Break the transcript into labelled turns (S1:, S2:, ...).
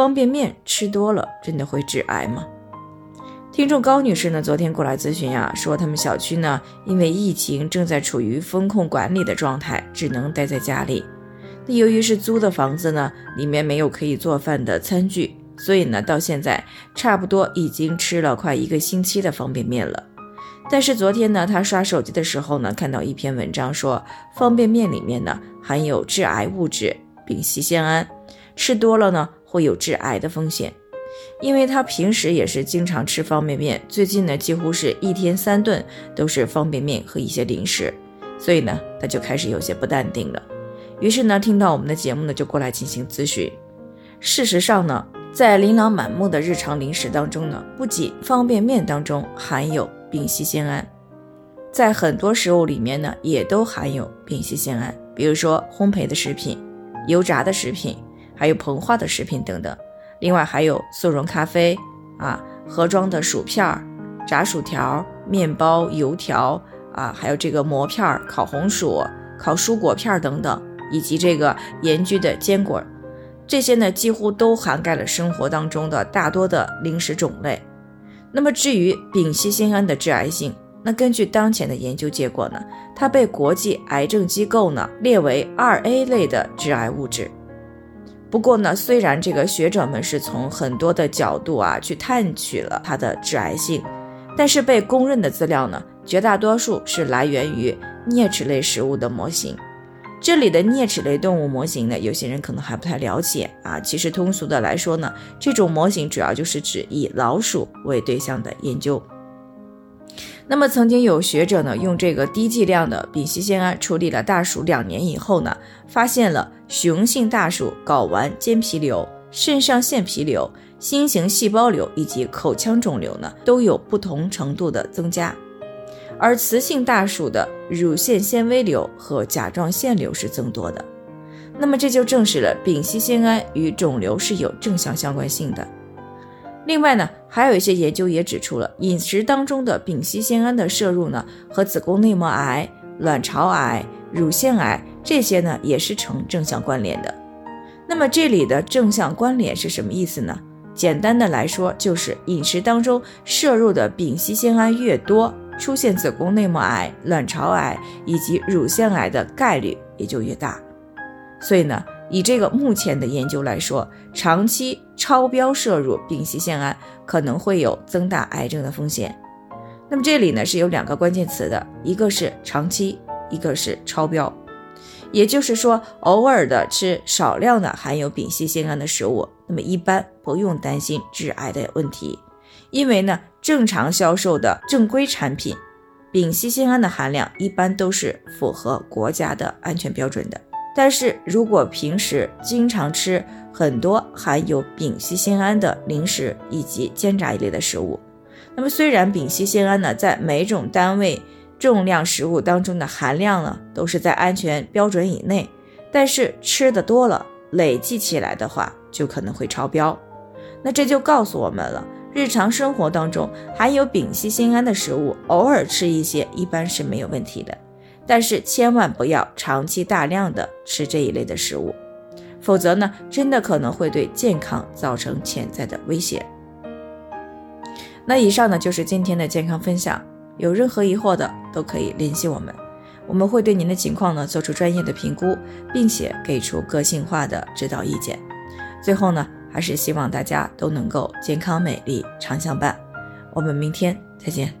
S1: 方便面吃多了真的会致癌吗？听众高女士呢，昨天过来咨询呀，说他们小区呢，因为疫情正在处于风控管理的状态，只能待在家里。那由于是租的房子呢，里面没有可以做饭的餐具，所以呢，到现在差不多已经吃了快一个星期的方便面了。但是昨天呢，她刷手机的时候呢，看到一篇文章说，方便面里面呢含有致癌物质丙烯酰胺，吃多了呢会有致癌的风险。因为他平时也是经常吃方便面，最近呢几乎是一天三顿都是方便面和一些零食，所以呢他就开始有些不淡定了。于是呢听到我们的节目呢就过来进行咨询。事实上呢，在琳琅满目的日常零食当中呢，不仅方便面当中含有丙烯酰胺，在很多食物里面呢也都含有丙烯酰胺，比如说烘焙的食品、油炸的食品，还有膨化的食品等等。另外还有速溶咖啡啊，盒装的薯片儿、炸薯条、面包、油条啊，还有这个馍片儿、烤红薯、烤蔬果片等等，以及这个盐焗的坚果，这些呢几乎都涵盖了生活当中的大多的零食种类。那么至于丙烯酰胺的致癌性，那根据当前的研究结果呢，它被国际癌症机构呢列为二 A 类的致癌物质。不过呢，虽然这个学者们是从很多的角度啊去探取了它的致癌性，但是被公认的资料呢，绝大多数是来源于啮齿类食物的模型。这里的啮齿类动物模型呢，有些人可能还不太了解啊。其实通俗的来说呢，这种模型主要就是指以老鼠为对象的研究。那么曾经有学者呢，用这个低剂量的丙烯酰胺处理了大鼠两年以后呢，发现了雄性大鼠睾丸间皮瘤、肾上腺皮瘤、心形细胞瘤以及口腔肿瘤呢，都有不同程度的增加，而雌性大鼠的乳腺纤维瘤和甲状腺瘤是增多的。那么这就证实了丙烯酰胺与肿瘤是有正向相关性的。另外呢，还有一些研究也指出了饮食当中的丙烯酰胺的摄入呢，和子宫内膜癌、卵巢癌、乳腺癌这些呢也是呈正向关联的。那么这里的正向关联是什么意思呢？简单的来说，就是饮食当中摄入的丙烯酰胺越多，出现子宫内膜癌、卵巢癌以及乳腺癌的概率也就越大。所以呢。以这个目前的研究来说，长期超标摄入丙烯酰胺可能会有增大癌症的风险。那么这里呢是有两个关键词的，一个是长期，一个是超标。也就是说，偶尔的吃少量的含有丙烯酰胺的食物，那么一般不用担心致癌的问题，因为呢正常销售的正规产品，丙烯酰胺的含量一般都是符合国家的安全标准的。但是如果平时经常吃很多含有丙烯酰胺的零食以及煎炸一类的食物，那么虽然丙烯酰胺呢在每种单位重量食物当中的含量呢都是在安全标准以内，但是吃的多了，累计起来的话就可能会超标。那这就告诉我们了，日常生活当中含有丙烯酰胺的食物，偶尔吃一些一般是没有问题的。但是千万不要长期大量的吃这一类的食物，否则呢，真的可能会对健康造成潜在的威胁。那以上呢就是今天的健康分享，有任何疑惑的都可以联系我们，我们会对您的情况呢做出专业的评估，并且给出个性化的指导意见。最后呢，还是希望大家都能够健康美丽常相伴。我们明天再见。